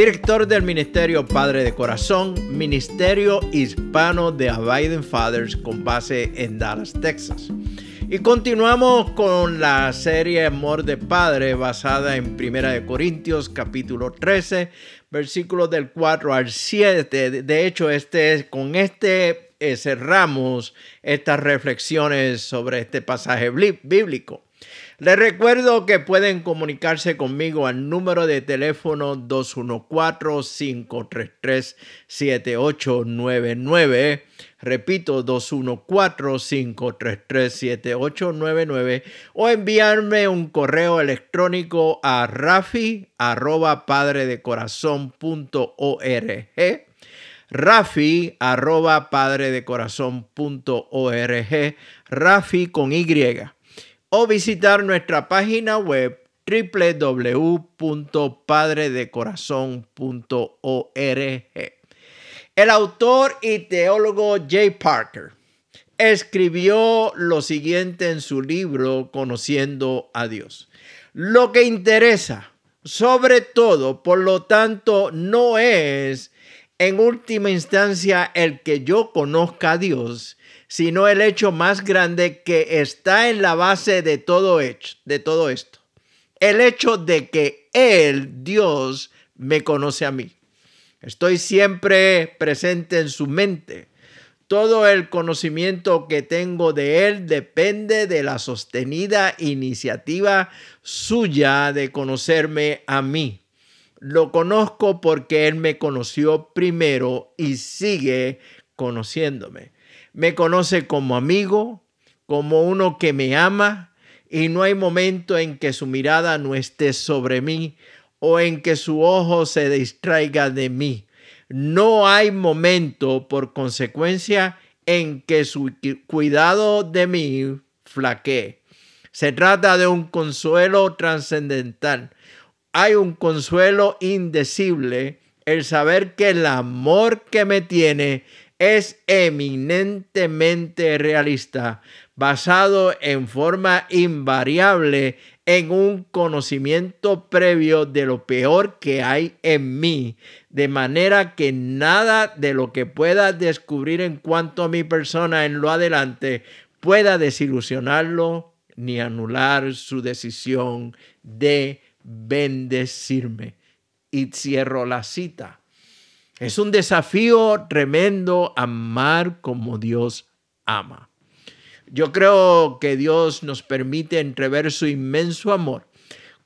director del Ministerio Padre de Corazón, Ministerio Hispano de Abiding Fathers con base en Dallas, Texas. Y continuamos con la serie Amor de Padre basada en Primera de Corintios capítulo 13, versículos del 4 al 7. De hecho, este, con este eh, cerramos estas reflexiones sobre este pasaje bíblico. Les recuerdo que pueden comunicarse conmigo al número de teléfono 214-533-7899. Repito, 214-533-7899 o enviarme un correo electrónico a rafi arroba padre de corazón punto org. Rafi arroba padre de corazón punto org. Rafi con Y o visitar nuestra página web www.padredecorazon.org. El autor y teólogo Jay Parker escribió lo siguiente en su libro Conociendo a Dios. Lo que interesa, sobre todo, por lo tanto, no es en última instancia el que yo conozca a Dios, sino el hecho más grande que está en la base de todo, hecho, de todo esto. El hecho de que Él, Dios, me conoce a mí. Estoy siempre presente en su mente. Todo el conocimiento que tengo de Él depende de la sostenida iniciativa suya de conocerme a mí. Lo conozco porque Él me conoció primero y sigue conociéndome me conoce como amigo, como uno que me ama, y no hay momento en que su mirada no esté sobre mí o en que su ojo se distraiga de mí. No hay momento, por consecuencia, en que su cuidado de mí flaquee. Se trata de un consuelo trascendental. Hay un consuelo indecible el saber que el amor que me tiene es eminentemente realista, basado en forma invariable en un conocimiento previo de lo peor que hay en mí, de manera que nada de lo que pueda descubrir en cuanto a mi persona en lo adelante pueda desilusionarlo ni anular su decisión de bendecirme. Y cierro la cita. Es un desafío tremendo amar como Dios ama. Yo creo que Dios nos permite entrever su inmenso amor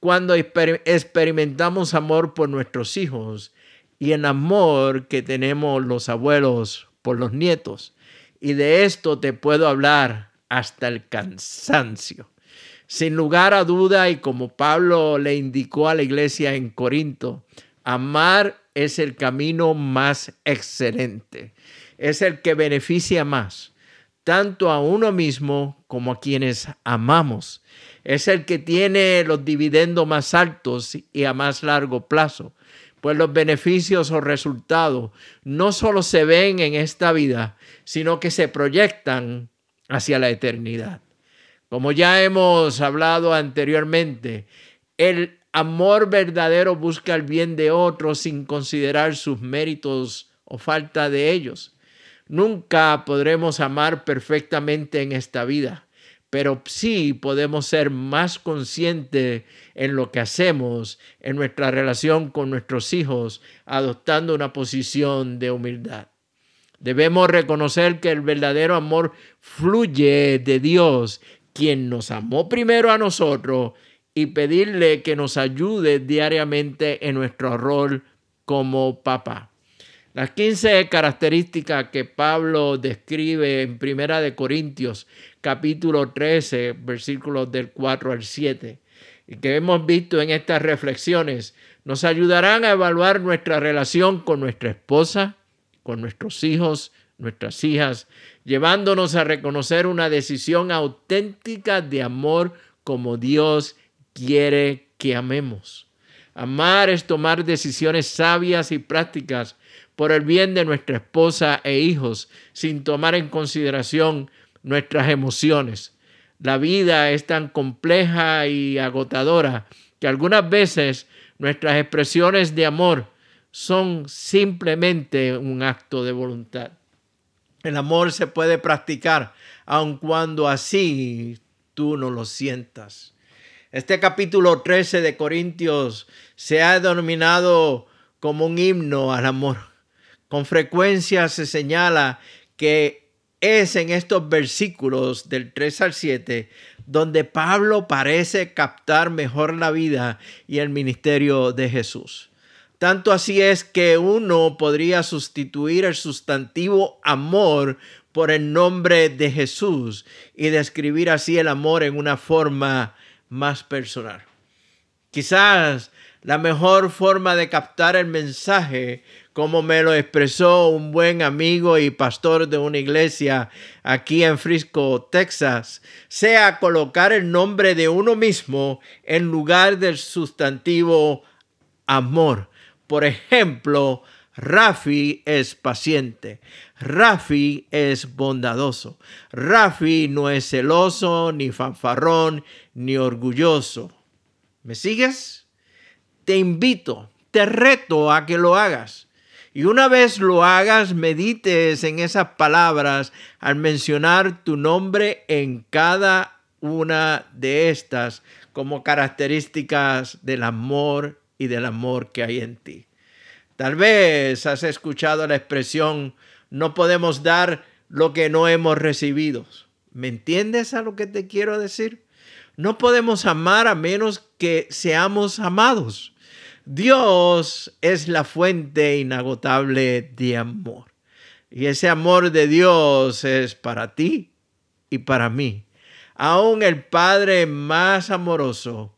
cuando experimentamos amor por nuestros hijos y el amor que tenemos los abuelos por los nietos. Y de esto te puedo hablar hasta el cansancio. Sin lugar a duda, y como Pablo le indicó a la iglesia en Corinto, amar es el camino más excelente, es el que beneficia más, tanto a uno mismo como a quienes amamos. Es el que tiene los dividendos más altos y a más largo plazo, pues los beneficios o resultados no solo se ven en esta vida, sino que se proyectan hacia la eternidad. Como ya hemos hablado anteriormente, el amor verdadero busca el bien de otros sin considerar sus méritos o falta de ellos. Nunca podremos amar perfectamente en esta vida, pero sí podemos ser más conscientes en lo que hacemos, en nuestra relación con nuestros hijos, adoptando una posición de humildad. Debemos reconocer que el verdadero amor fluye de Dios, quien nos amó primero a nosotros y pedirle que nos ayude diariamente en nuestro rol como papá. Las 15 características que Pablo describe en Primera de Corintios, capítulo 13, versículos del 4 al 7, y que hemos visto en estas reflexiones, nos ayudarán a evaluar nuestra relación con nuestra esposa, con nuestros hijos, nuestras hijas, llevándonos a reconocer una decisión auténtica de amor como Dios quiere que amemos. Amar es tomar decisiones sabias y prácticas por el bien de nuestra esposa e hijos, sin tomar en consideración nuestras emociones. La vida es tan compleja y agotadora que algunas veces nuestras expresiones de amor son simplemente un acto de voluntad. El amor se puede practicar aun cuando así tú no lo sientas. Este capítulo 13 de Corintios se ha denominado como un himno al amor. Con frecuencia se señala que es en estos versículos del 3 al 7 donde Pablo parece captar mejor la vida y el ministerio de Jesús. Tanto así es que uno podría sustituir el sustantivo amor por el nombre de Jesús y describir así el amor en una forma más personal. Quizás la mejor forma de captar el mensaje como me lo expresó un buen amigo y pastor de una iglesia aquí en Frisco, Texas, sea colocar el nombre de uno mismo en lugar del sustantivo amor. Por ejemplo, Rafi es paciente. Rafi es bondadoso. Rafi no es celoso, ni fanfarrón, ni orgulloso. ¿Me sigues? Te invito, te reto a que lo hagas. Y una vez lo hagas, medites en esas palabras al mencionar tu nombre en cada una de estas como características del amor y del amor que hay en ti. Tal vez has escuchado la expresión, no podemos dar lo que no hemos recibido. ¿Me entiendes a lo que te quiero decir? No podemos amar a menos que seamos amados. Dios es la fuente inagotable de amor. Y ese amor de Dios es para ti y para mí. Aún el Padre más amoroso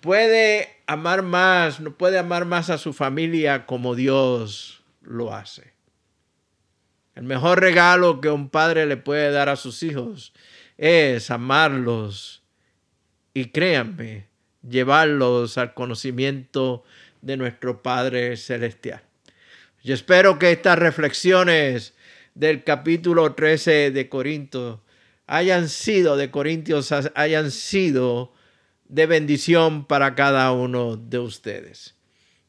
puede amar más, no puede amar más a su familia como Dios lo hace. El mejor regalo que un padre le puede dar a sus hijos es amarlos. Y créanme, llevarlos al conocimiento de nuestro Padre Celestial. Yo espero que estas reflexiones del capítulo 13 de Corintios hayan sido, de Corintios hayan sido de bendición para cada uno de ustedes.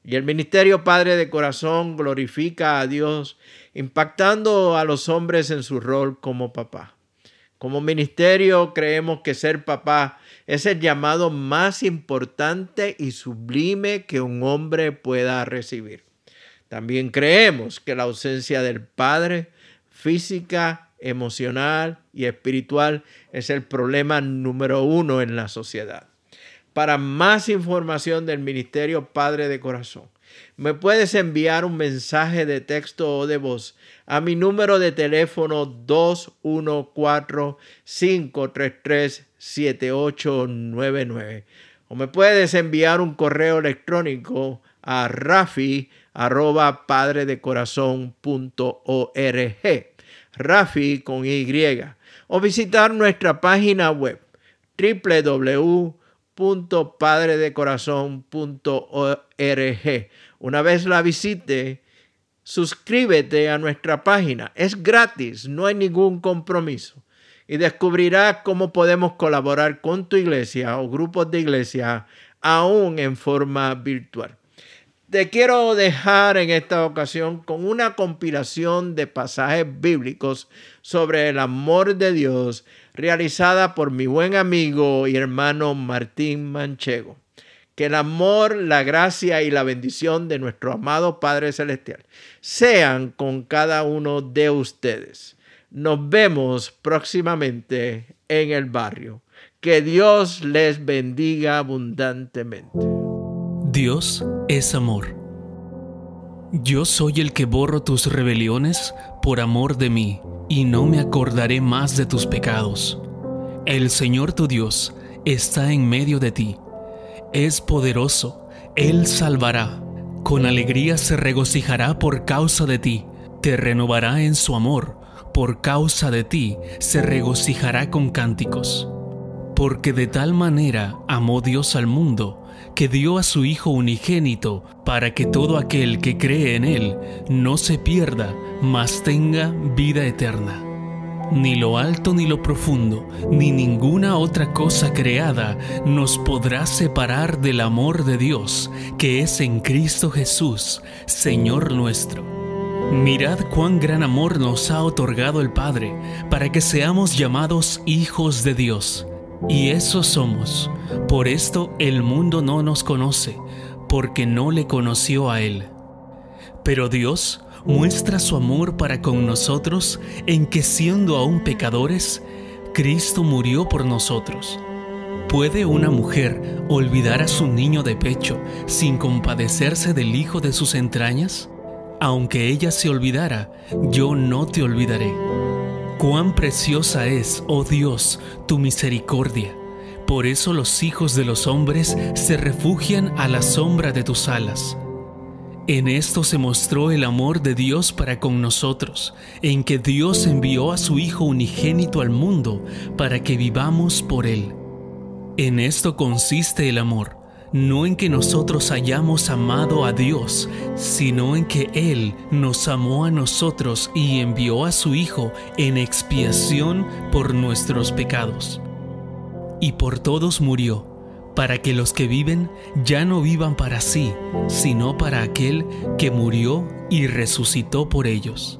Y el Ministerio Padre de Corazón glorifica a Dios, impactando a los hombres en su rol como papá. Como ministerio creemos que ser papá es el llamado más importante y sublime que un hombre pueda recibir. También creemos que la ausencia del padre física, emocional y espiritual es el problema número uno en la sociedad. Para más información del Ministerio Padre de Corazón, me puedes enviar un mensaje de texto o de voz a mi número de teléfono 214-533-7899. O me puedes enviar un correo electrónico a rafi arroba padre de corazón Rafi con Y. O visitar nuestra página web www.padredecorazon.org una vez la visite, suscríbete a nuestra página. Es gratis, no hay ningún compromiso. Y descubrirás cómo podemos colaborar con tu iglesia o grupos de iglesia aún en forma virtual. Te quiero dejar en esta ocasión con una compilación de pasajes bíblicos sobre el amor de Dios realizada por mi buen amigo y hermano Martín Manchego. Que el amor, la gracia y la bendición de nuestro amado Padre Celestial sean con cada uno de ustedes. Nos vemos próximamente en el barrio. Que Dios les bendiga abundantemente. Dios es amor. Yo soy el que borro tus rebeliones por amor de mí, y no me acordaré más de tus pecados. El Señor tu Dios está en medio de ti. Es poderoso, Él salvará. Con alegría se regocijará por causa de ti. Te renovará en su amor. Por causa de ti se regocijará con cánticos. Porque de tal manera amó Dios al mundo, que dio a su Hijo unigénito, para que todo aquel que cree en Él no se pierda, mas tenga vida eterna. Ni lo alto ni lo profundo, ni ninguna otra cosa creada nos podrá separar del amor de Dios, que es en Cristo Jesús, Señor nuestro. Mirad cuán gran amor nos ha otorgado el Padre, para que seamos llamados hijos de Dios. Y eso somos. Por esto el mundo no nos conoce, porque no le conoció a Él. Pero Dios muestra su amor para con nosotros en que siendo aún pecadores, Cristo murió por nosotros. ¿Puede una mujer olvidar a su niño de pecho sin compadecerse del hijo de sus entrañas? Aunque ella se olvidara, yo no te olvidaré. Cuán preciosa es, oh Dios, tu misericordia. Por eso los hijos de los hombres se refugian a la sombra de tus alas. En esto se mostró el amor de Dios para con nosotros, en que Dios envió a su Hijo unigénito al mundo para que vivamos por Él. En esto consiste el amor no en que nosotros hayamos amado a Dios, sino en que Él nos amó a nosotros y envió a su Hijo en expiación por nuestros pecados. Y por todos murió, para que los que viven ya no vivan para sí, sino para aquel que murió y resucitó por ellos.